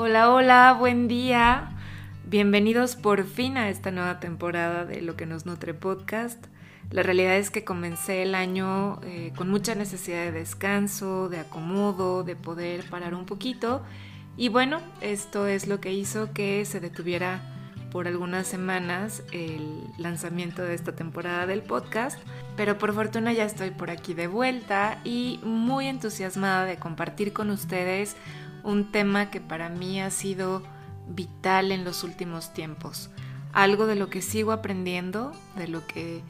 Hola, hola, buen día. Bienvenidos por fin a esta nueva temporada de Lo que nos nutre podcast. La realidad es que comencé el año eh, con mucha necesidad de descanso, de acomodo, de poder parar un poquito. Y bueno, esto es lo que hizo que se detuviera por algunas semanas el lanzamiento de esta temporada del podcast, pero por fortuna ya estoy por aquí de vuelta y muy entusiasmada de compartir con ustedes un tema que para mí ha sido vital en los últimos tiempos. Algo de lo que sigo aprendiendo, de lo que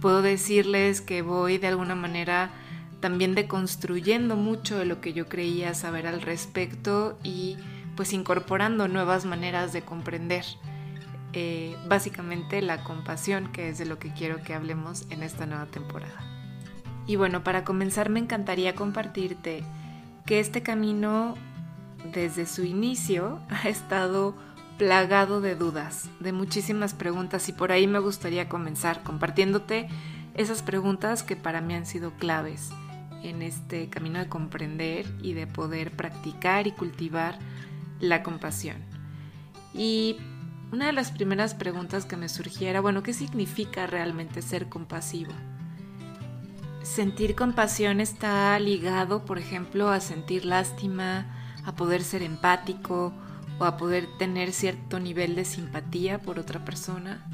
puedo decirles que voy de alguna manera también deconstruyendo mucho de lo que yo creía saber al respecto y pues incorporando nuevas maneras de comprender. Eh, básicamente la compasión, que es de lo que quiero que hablemos en esta nueva temporada. Y bueno, para comenzar me encantaría compartirte que este camino desde su inicio ha estado plagado de dudas, de muchísimas preguntas y por ahí me gustaría comenzar compartiéndote esas preguntas que para mí han sido claves en este camino de comprender y de poder practicar y cultivar la compasión. Y una de las primeras preguntas que me surgiera, bueno, ¿qué significa realmente ser compasivo? Sentir compasión está ligado, por ejemplo, a sentir lástima, a poder ser empático o a poder tener cierto nivel de simpatía por otra persona.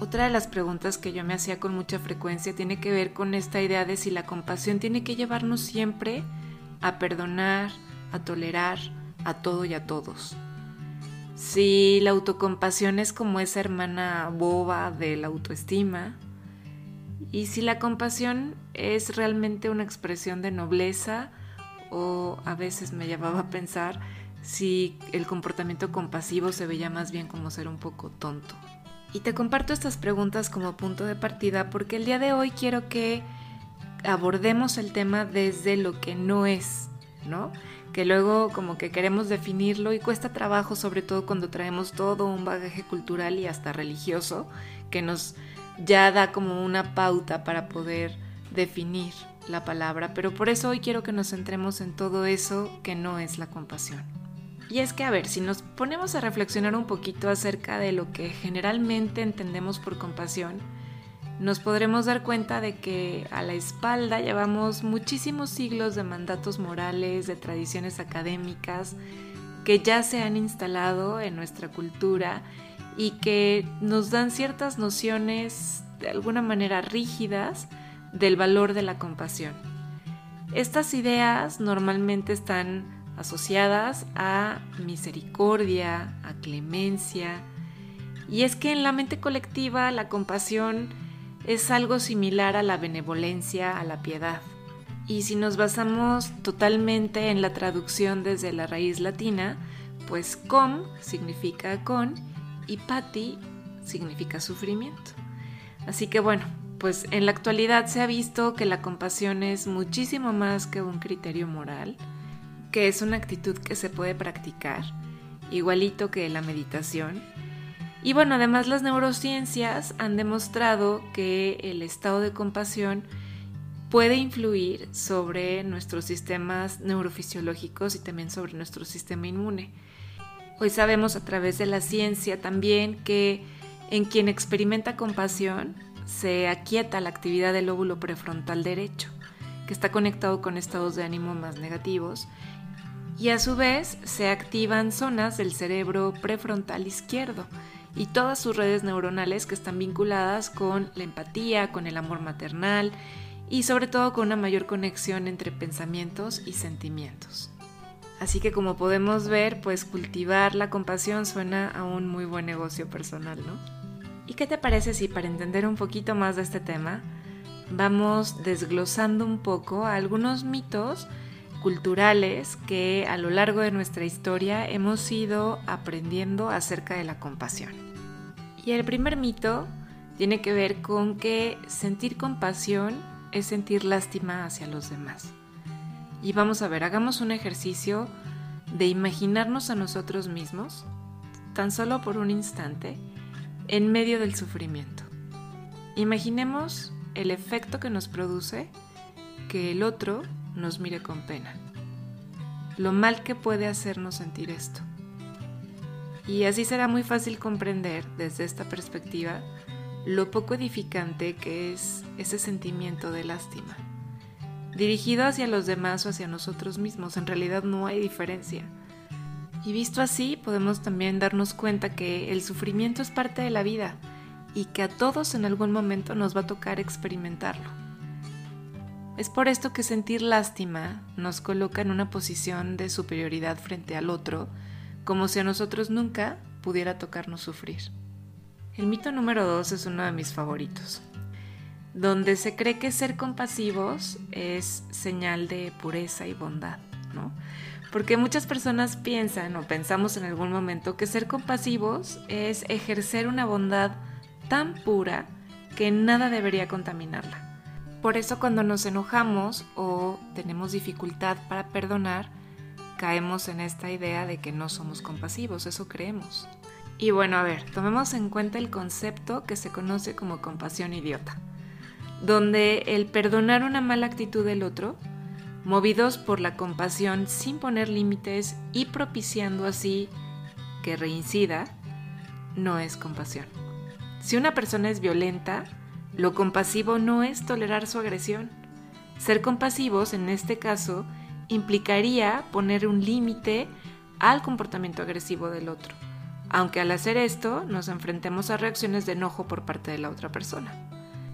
Otra de las preguntas que yo me hacía con mucha frecuencia tiene que ver con esta idea de si la compasión tiene que llevarnos siempre a perdonar, a tolerar a todo y a todos. Si la autocompasión es como esa hermana boba de la autoestima, y si la compasión es realmente una expresión de nobleza, o a veces me llevaba a pensar si el comportamiento compasivo se veía más bien como ser un poco tonto. Y te comparto estas preguntas como punto de partida porque el día de hoy quiero que abordemos el tema desde lo que no es, ¿no? Que luego como que queremos definirlo y cuesta trabajo, sobre todo cuando traemos todo un bagaje cultural y hasta religioso que nos ya da como una pauta para poder definir la palabra, pero por eso hoy quiero que nos centremos en todo eso que no es la compasión. Y es que, a ver, si nos ponemos a reflexionar un poquito acerca de lo que generalmente entendemos por compasión, nos podremos dar cuenta de que a la espalda llevamos muchísimos siglos de mandatos morales, de tradiciones académicas que ya se han instalado en nuestra cultura y que nos dan ciertas nociones de alguna manera rígidas del valor de la compasión. Estas ideas normalmente están asociadas a misericordia, a clemencia, y es que en la mente colectiva la compasión es algo similar a la benevolencia, a la piedad. Y si nos basamos totalmente en la traducción desde la raíz latina, pues com significa con y pati significa sufrimiento. Así que bueno, pues en la actualidad se ha visto que la compasión es muchísimo más que un criterio moral, que es una actitud que se puede practicar, igualito que la meditación. Y bueno, además las neurociencias han demostrado que el estado de compasión puede influir sobre nuestros sistemas neurofisiológicos y también sobre nuestro sistema inmune. Hoy sabemos a través de la ciencia también que en quien experimenta compasión se aquieta la actividad del lóbulo prefrontal derecho, que está conectado con estados de ánimo más negativos, y a su vez se activan zonas del cerebro prefrontal izquierdo y todas sus redes neuronales que están vinculadas con la empatía, con el amor maternal y sobre todo con una mayor conexión entre pensamientos y sentimientos. Así que como podemos ver, pues cultivar la compasión suena a un muy buen negocio personal, ¿no? ¿Y qué te parece si para entender un poquito más de este tema vamos desglosando un poco algunos mitos culturales que a lo largo de nuestra historia hemos ido aprendiendo acerca de la compasión? Y el primer mito tiene que ver con que sentir compasión es sentir lástima hacia los demás. Y vamos a ver, hagamos un ejercicio de imaginarnos a nosotros mismos, tan solo por un instante, en medio del sufrimiento. Imaginemos el efecto que nos produce que el otro nos mire con pena. Lo mal que puede hacernos sentir esto. Y así será muy fácil comprender desde esta perspectiva lo poco edificante que es ese sentimiento de lástima. Dirigido hacia los demás o hacia nosotros mismos, en realidad no hay diferencia. Y visto así, podemos también darnos cuenta que el sufrimiento es parte de la vida y que a todos en algún momento nos va a tocar experimentarlo. Es por esto que sentir lástima nos coloca en una posición de superioridad frente al otro, como si a nosotros nunca pudiera tocarnos sufrir. El mito número dos es uno de mis favoritos, donde se cree que ser compasivos es señal de pureza y bondad, ¿no? Porque muchas personas piensan o pensamos en algún momento que ser compasivos es ejercer una bondad tan pura que nada debería contaminarla. Por eso cuando nos enojamos o tenemos dificultad para perdonar, caemos en esta idea de que no somos compasivos, eso creemos. Y bueno, a ver, tomemos en cuenta el concepto que se conoce como compasión idiota, donde el perdonar una mala actitud del otro, movidos por la compasión sin poner límites y propiciando así que reincida, no es compasión. Si una persona es violenta, lo compasivo no es tolerar su agresión. Ser compasivos, en este caso, implicaría poner un límite al comportamiento agresivo del otro aunque al hacer esto nos enfrentemos a reacciones de enojo por parte de la otra persona.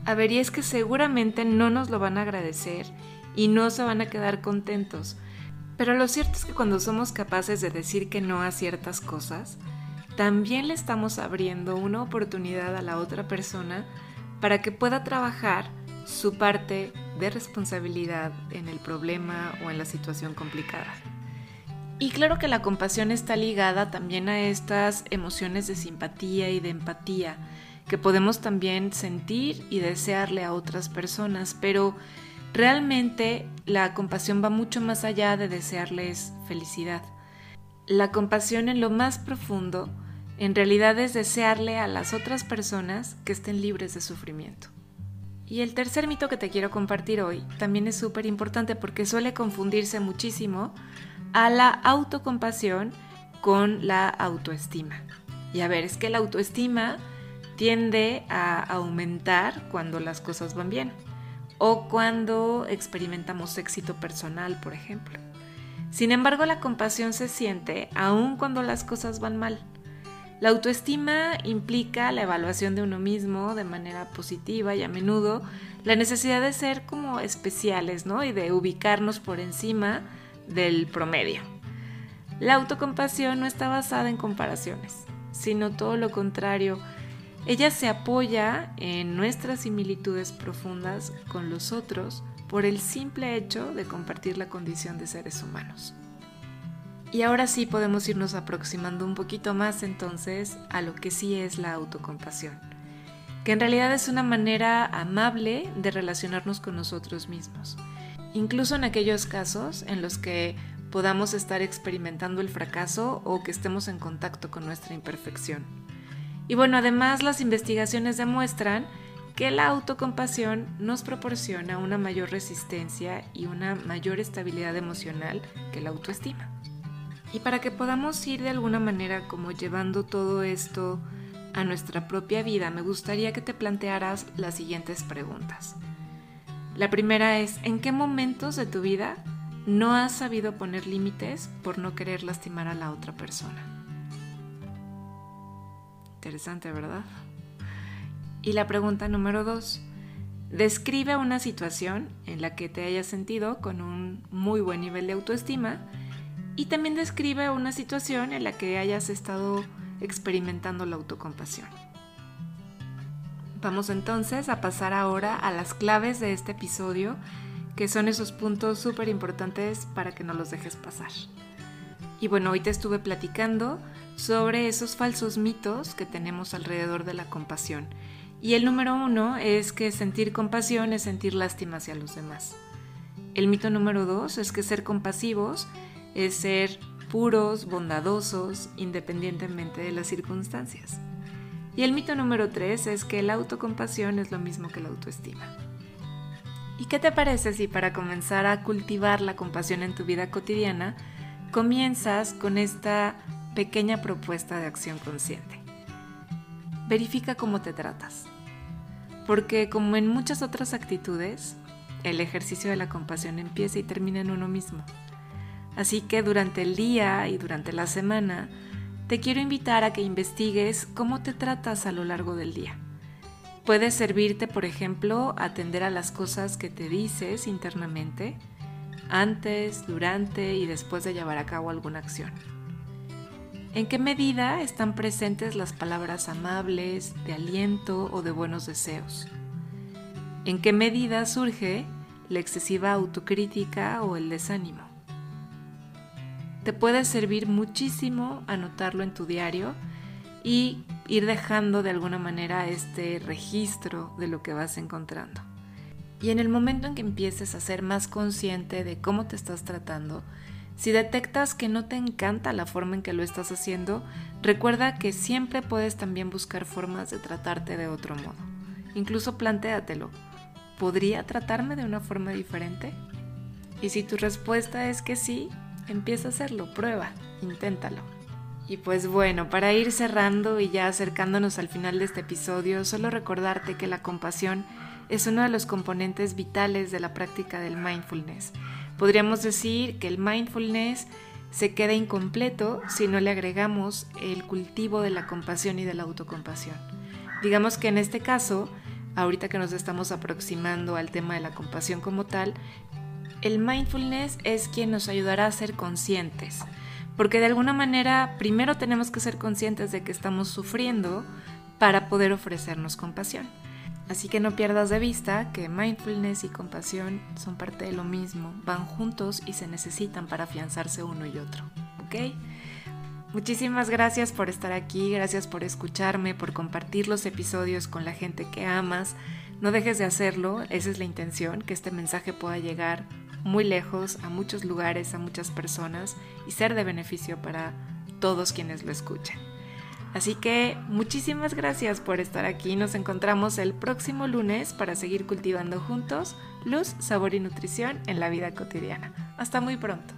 A ver, y es que seguramente no nos lo van a agradecer y no se van a quedar contentos, pero lo cierto es que cuando somos capaces de decir que no a ciertas cosas, también le estamos abriendo una oportunidad a la otra persona para que pueda trabajar su parte de responsabilidad en el problema o en la situación complicada. Y claro que la compasión está ligada también a estas emociones de simpatía y de empatía que podemos también sentir y desearle a otras personas, pero realmente la compasión va mucho más allá de desearles felicidad. La compasión en lo más profundo en realidad es desearle a las otras personas que estén libres de sufrimiento. Y el tercer mito que te quiero compartir hoy también es súper importante porque suele confundirse muchísimo a la autocompasión con la autoestima. Y a ver, es que la autoestima tiende a aumentar cuando las cosas van bien o cuando experimentamos éxito personal, por ejemplo. Sin embargo, la compasión se siente aún cuando las cosas van mal. La autoestima implica la evaluación de uno mismo de manera positiva y a menudo la necesidad de ser como especiales, ¿no? Y de ubicarnos por encima del promedio. La autocompasión no está basada en comparaciones, sino todo lo contrario. Ella se apoya en nuestras similitudes profundas con los otros por el simple hecho de compartir la condición de seres humanos. Y ahora sí podemos irnos aproximando un poquito más entonces a lo que sí es la autocompasión, que en realidad es una manera amable de relacionarnos con nosotros mismos incluso en aquellos casos en los que podamos estar experimentando el fracaso o que estemos en contacto con nuestra imperfección. Y bueno, además las investigaciones demuestran que la autocompasión nos proporciona una mayor resistencia y una mayor estabilidad emocional que la autoestima. Y para que podamos ir de alguna manera como llevando todo esto a nuestra propia vida, me gustaría que te plantearas las siguientes preguntas. La primera es, ¿en qué momentos de tu vida no has sabido poner límites por no querer lastimar a la otra persona? Interesante, ¿verdad? Y la pregunta número dos, describe una situación en la que te hayas sentido con un muy buen nivel de autoestima y también describe una situación en la que hayas estado experimentando la autocompasión. Vamos entonces a pasar ahora a las claves de este episodio, que son esos puntos súper importantes para que no los dejes pasar. Y bueno, hoy te estuve platicando sobre esos falsos mitos que tenemos alrededor de la compasión. Y el número uno es que sentir compasión es sentir lástima hacia los demás. El mito número dos es que ser compasivos es ser puros, bondadosos, independientemente de las circunstancias. Y el mito número 3 es que la autocompasión es lo mismo que la autoestima. ¿Y qué te parece si para comenzar a cultivar la compasión en tu vida cotidiana, comienzas con esta pequeña propuesta de acción consciente. Verifica cómo te tratas. Porque como en muchas otras actitudes, el ejercicio de la compasión empieza y termina en uno mismo. Así que durante el día y durante la semana, te quiero invitar a que investigues cómo te tratas a lo largo del día. Puede servirte, por ejemplo, atender a las cosas que te dices internamente antes, durante y después de llevar a cabo alguna acción. ¿En qué medida están presentes las palabras amables, de aliento o de buenos deseos? ¿En qué medida surge la excesiva autocrítica o el desánimo? Te puede servir muchísimo anotarlo en tu diario y ir dejando de alguna manera este registro de lo que vas encontrando. Y en el momento en que empieces a ser más consciente de cómo te estás tratando, si detectas que no te encanta la forma en que lo estás haciendo, recuerda que siempre puedes también buscar formas de tratarte de otro modo. Incluso plantéatelo. ¿Podría tratarme de una forma diferente? Y si tu respuesta es que sí, empieza a hacerlo, prueba, inténtalo. Y pues bueno, para ir cerrando y ya acercándonos al final de este episodio, solo recordarte que la compasión es uno de los componentes vitales de la práctica del mindfulness. Podríamos decir que el mindfulness se queda incompleto si no le agregamos el cultivo de la compasión y de la autocompasión. Digamos que en este caso, ahorita que nos estamos aproximando al tema de la compasión como tal, el mindfulness es quien nos ayudará a ser conscientes, porque de alguna manera primero tenemos que ser conscientes de que estamos sufriendo para poder ofrecernos compasión. Así que no pierdas de vista que mindfulness y compasión son parte de lo mismo, van juntos y se necesitan para afianzarse uno y otro. ¿Ok? Muchísimas gracias por estar aquí, gracias por escucharme, por compartir los episodios con la gente que amas. No dejes de hacerlo, esa es la intención, que este mensaje pueda llegar muy lejos, a muchos lugares, a muchas personas y ser de beneficio para todos quienes lo escuchen. Así que muchísimas gracias por estar aquí. Nos encontramos el próximo lunes para seguir cultivando juntos luz, sabor y nutrición en la vida cotidiana. Hasta muy pronto.